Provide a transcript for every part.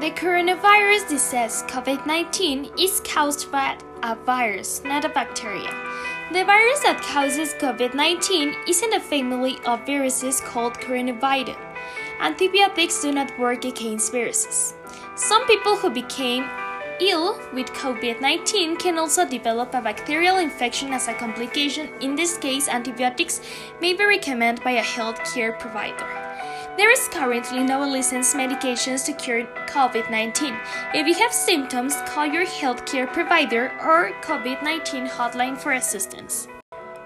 The coronavirus disease COVID 19 is caused by a virus, not a bacteria. The virus that causes COVID 19 is in a family of viruses called coronavirus. Antibiotics do not work against viruses. Some people who became ill with COVID 19 can also develop a bacterial infection as a complication. In this case, antibiotics may be recommended by a healthcare provider. There is currently no licensed medications to cure COVID 19. If you have symptoms, call your healthcare provider or COVID 19 hotline for assistance.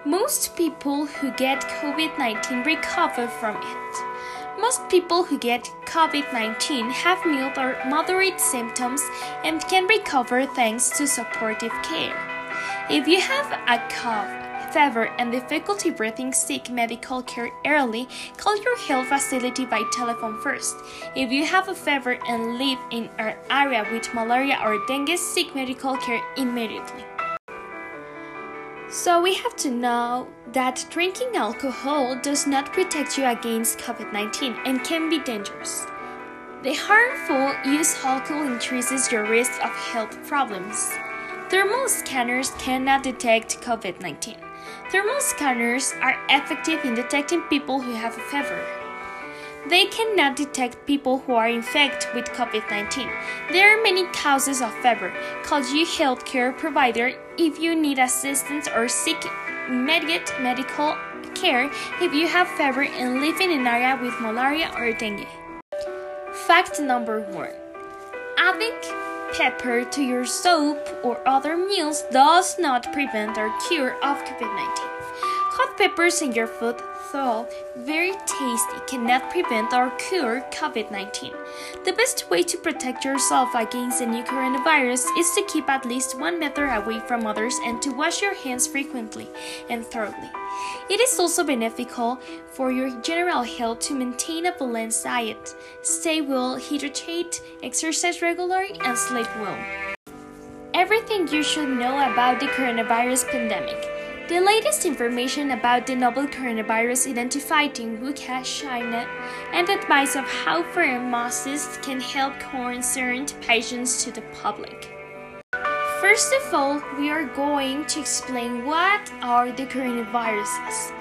Most people who get COVID 19 recover from it. Most people who get COVID 19 have mild or moderate symptoms and can recover thanks to supportive care. If you have a cough, fever, and difficulty breathing, seek medical care early. Call your health facility by telephone first. If you have a fever and live in an area with malaria or dengue, seek medical care immediately. So we have to know that drinking alcohol does not protect you against COVID 19 and can be dangerous. The harmful use of alcohol increases your risk of health problems. Thermal scanners cannot detect COVID 19. Thermal scanners are effective in detecting people who have a fever. They cannot detect people who are infected with COVID 19. There are many causes of fever. Call your healthcare provider if you need assistance or seek immediate medical care if you have fever and live in an area with malaria or dengue. Fact number one Adding pepper to your soup or other meals does not prevent or cure of COVID 19. Hot peppers in your food, though very tasty, cannot prevent or cure COVID 19. The best way to protect yourself against the new coronavirus is to keep at least one meter away from others and to wash your hands frequently and thoroughly. It is also beneficial for your general health to maintain a balanced diet, stay well hydrated, exercise regularly, and sleep well. Everything you should know about the coronavirus pandemic. The latest information about the novel coronavirus identified in Wuhan, China, and advice of how pharmacists can help concerned patients to the public. First of all, we are going to explain what are the coronaviruses.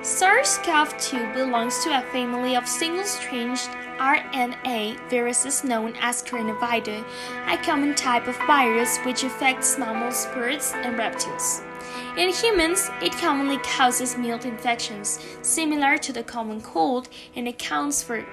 SARS-CoV-2 belongs to a family of single-stranded RNA viruses known as coronavirus, a common type of virus which affects mammals, birds, and reptiles. In humans, it commonly causes mild infections, similar to the common cold, and accounts for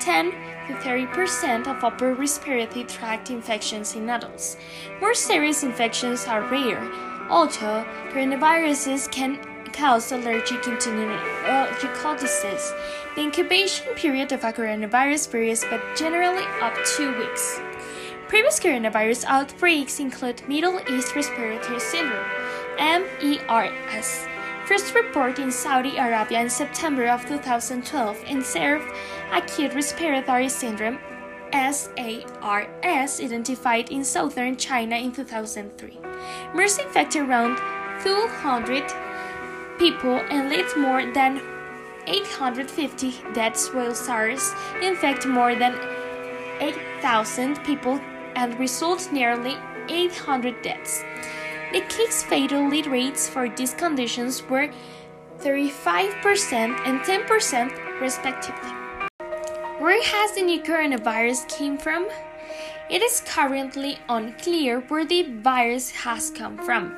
10 to 30% of upper respiratory tract infections in adults. More serious infections are rare, although coronaviruses can cause allergic neurological disease. The incubation period of a coronavirus varies but generally up to weeks. Previous coronavirus outbreaks include Middle East Respiratory Syndrome, MERS, first reported in Saudi Arabia in September of 2012 and severe acute respiratory syndrome SARS identified in southern China in 2003. MERS infected around 200 people and led more than 850 deaths while SARS infected more than 8,000 people and resulted nearly 800 deaths. The case fatality rates for these conditions were 35% and 10% respectively. Where has the new coronavirus came from? It is currently unclear where the virus has come from.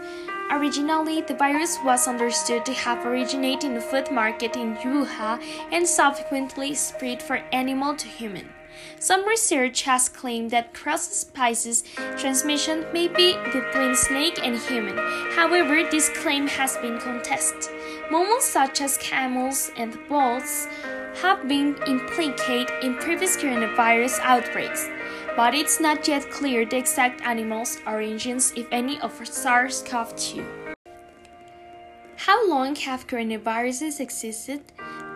Originally, the virus was understood to have originated in a food market in Wuhan and subsequently spread from animal to human. Some research has claimed that cross-species transmission may be between snake and human. However, this claim has been contested. Mammals such as camels and bulls have been implicated in previous coronavirus outbreaks, but it's not yet clear the exact animals' origins, if any, of SARS-CoV-2. How long have coronaviruses existed?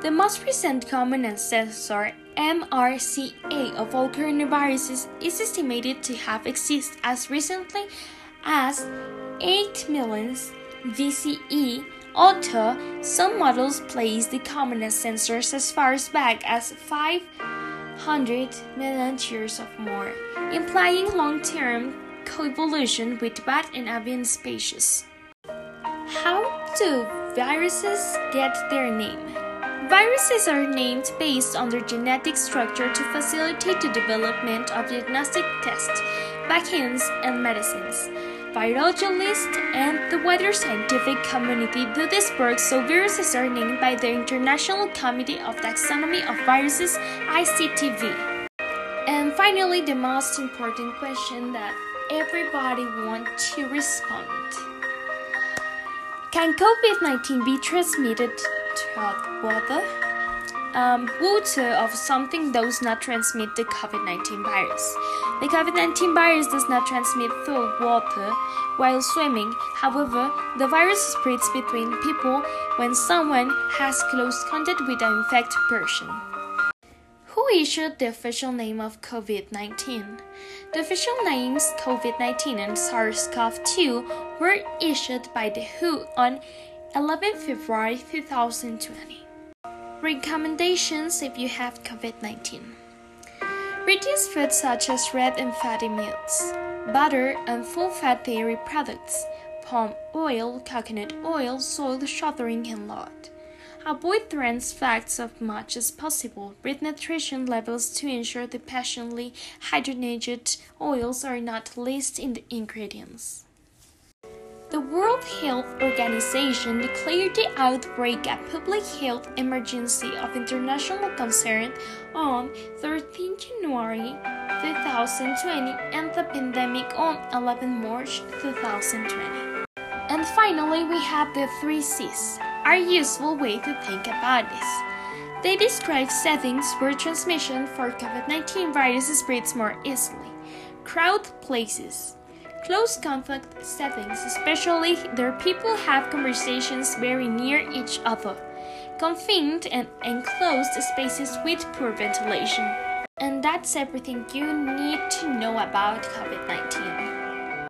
The most recent common ancestor MRCA of all coronaviruses is estimated to have existed as recently as 8 million BCE, although some models place the common ancestors as far as back as 500 million years or more, implying long-term coevolution with bat and avian species. How do viruses get their name? Viruses are named based on their genetic structure to facilitate the development of diagnostic tests, vaccines, and medicines. Virologists and the wider scientific community do this work so viruses are named by the International Committee of Taxonomy of Viruses, ICTV. And finally, the most important question that everybody wants to respond. Can COVID 19 be transmitted through water? Um, water of something does not transmit the COVID 19 virus. The COVID 19 virus does not transmit through water while swimming. However, the virus spreads between people when someone has close contact with an infected person. Who issued the official name of COVID 19? The official names COVID 19 and SARS CoV 2 were issued by the WHO on 11 February 2020. Recommendations if you have COVID 19 Reduce foods such as red and fatty meats, butter, and full fat dairy products, palm oil, coconut oil, soy, sugaring, and lard. Avoid trans fats as much as possible. Read nutrition labels to ensure the partially hydrogenated oils are not listed in the ingredients. The World Health Organization declared the outbreak a public health emergency of international concern on 13 January 2020 and the pandemic on 11 March 2020. And finally, we have the three C's a useful way to think about this. They describe settings where transmission for COVID 19 virus spreads more easily. Crowd places. Close contact settings, especially where people have conversations very near each other. Confined and enclosed spaces with poor ventilation. And that's everything you need to know about COVID 19.